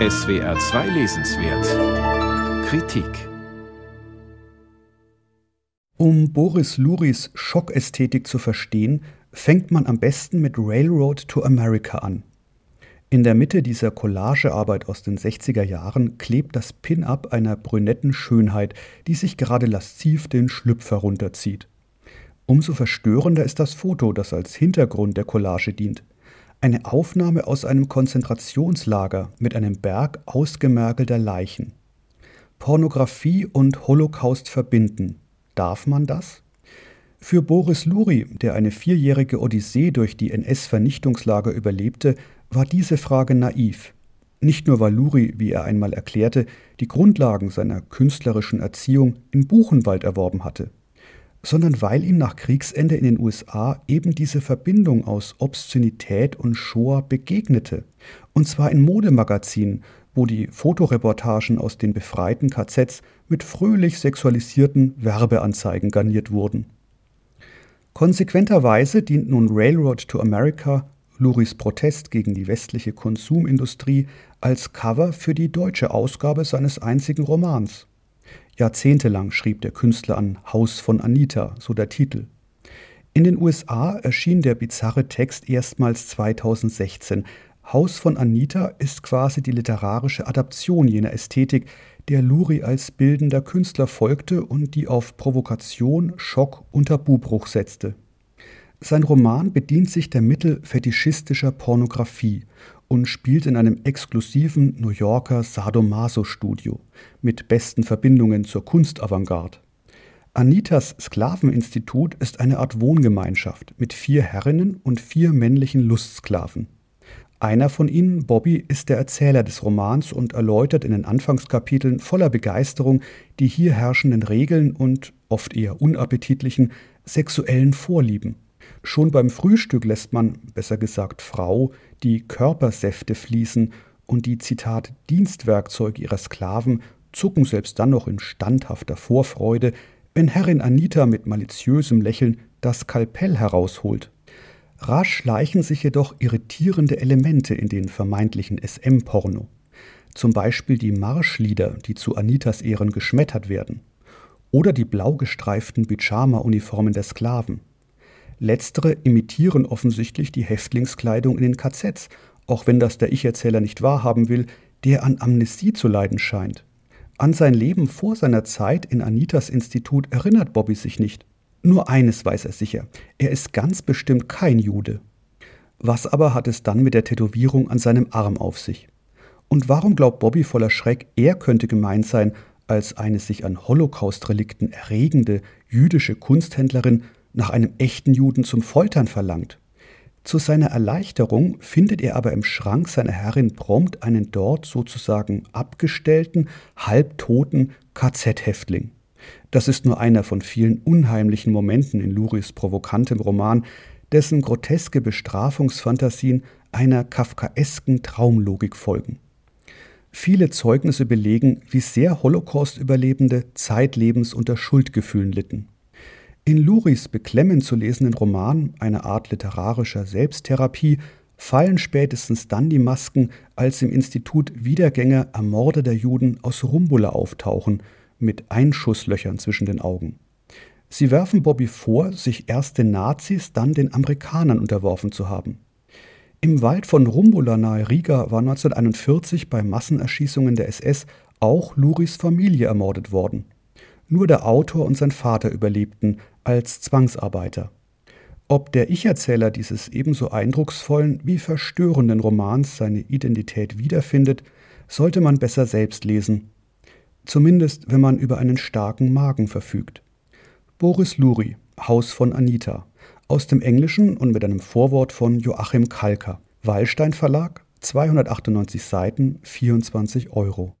SWR 2 Lesenswert Kritik Um Boris Luris Schockästhetik zu verstehen, fängt man am besten mit Railroad to America an. In der Mitte dieser Collagearbeit aus den 60er Jahren klebt das Pin-up einer brünetten Schönheit, die sich gerade lasziv den Schlüpfer runterzieht. Umso verstörender ist das Foto, das als Hintergrund der Collage dient. Eine Aufnahme aus einem Konzentrationslager mit einem Berg ausgemergelter Leichen. Pornografie und Holocaust verbinden. Darf man das? Für Boris Luri, der eine vierjährige Odyssee durch die NS-Vernichtungslager überlebte, war diese Frage naiv. Nicht nur weil Luri, wie er einmal erklärte, die Grundlagen seiner künstlerischen Erziehung in Buchenwald erworben hatte, sondern weil ihm nach Kriegsende in den USA eben diese Verbindung aus Obszönität und Shoah begegnete, und zwar in Modemagazinen, wo die Fotoreportagen aus den befreiten KZs mit fröhlich sexualisierten Werbeanzeigen garniert wurden. Konsequenterweise dient nun Railroad to America, Luris Protest gegen die westliche Konsumindustrie, als Cover für die deutsche Ausgabe seines einzigen Romans. Jahrzehntelang schrieb der Künstler an Haus von Anita, so der Titel. In den USA erschien der bizarre Text erstmals 2016. Haus von Anita ist quasi die literarische Adaption jener Ästhetik, der Luri als bildender Künstler folgte und die auf Provokation, Schock und Tabubruch setzte. Sein Roman bedient sich der Mittel fetischistischer Pornografie und spielt in einem exklusiven New Yorker Sadomaso-Studio mit besten Verbindungen zur Kunstavantgarde. Anitas Sklaveninstitut ist eine Art Wohngemeinschaft mit vier Herrinnen und vier männlichen Lustsklaven. Einer von ihnen, Bobby, ist der Erzähler des Romans und erläutert in den Anfangskapiteln voller Begeisterung die hier herrschenden Regeln und, oft eher unappetitlichen, sexuellen Vorlieben. Schon beim Frühstück lässt man, besser gesagt Frau, die Körpersäfte fließen und die, Zitat, Dienstwerkzeuge ihrer Sklaven zucken selbst dann noch in standhafter Vorfreude, wenn Herrin Anita mit maliziösem Lächeln das Skalpell herausholt. Rasch schleichen sich jedoch irritierende Elemente in den vermeintlichen SM-Porno. Zum Beispiel die Marschlieder, die zu Anitas Ehren geschmettert werden. Oder die blau gestreiften Pyjama-Uniformen der Sklaven. Letztere imitieren offensichtlich die Häftlingskleidung in den KZs, auch wenn das der Ich-Erzähler nicht wahrhaben will, der an Amnesie zu leiden scheint. An sein Leben vor seiner Zeit in Anitas Institut erinnert Bobby sich nicht. Nur eines weiß er sicher, er ist ganz bestimmt kein Jude. Was aber hat es dann mit der Tätowierung an seinem Arm auf sich? Und warum glaubt Bobby voller Schreck, er könnte gemeint sein, als eine sich an Holocaust-Relikten erregende jüdische Kunsthändlerin nach einem echten Juden zum Foltern verlangt? Zu seiner Erleichterung findet er aber im Schrank seiner Herrin prompt einen dort sozusagen abgestellten, halbtoten KZ-Häftling. Das ist nur einer von vielen unheimlichen Momenten in Luris provokantem Roman, dessen groteske Bestrafungsfantasien einer kafkaesken Traumlogik folgen. Viele Zeugnisse belegen, wie sehr Holocaust-Überlebende zeitlebens unter Schuldgefühlen litten. In Luris beklemmend zu lesenden Roman, eine Art literarischer Selbsttherapie, fallen spätestens dann die Masken, als im Institut Wiedergänger ermordeter Juden aus Rumbula auftauchen – mit Einschusslöchern zwischen den Augen. Sie werfen Bobby vor, sich erst den Nazis, dann den Amerikanern unterworfen zu haben. Im Wald von Rumbula nahe Riga war 1941 bei Massenerschießungen der SS auch Luris Familie ermordet worden. Nur der Autor und sein Vater überlebten als Zwangsarbeiter. Ob der Ich-Erzähler dieses ebenso eindrucksvollen wie verstörenden Romans seine Identität wiederfindet, sollte man besser selbst lesen Zumindest, wenn man über einen starken Magen verfügt. Boris Luri, Haus von Anita. Aus dem Englischen und mit einem Vorwort von Joachim Kalker. Wallstein Verlag, 298 Seiten, 24 Euro.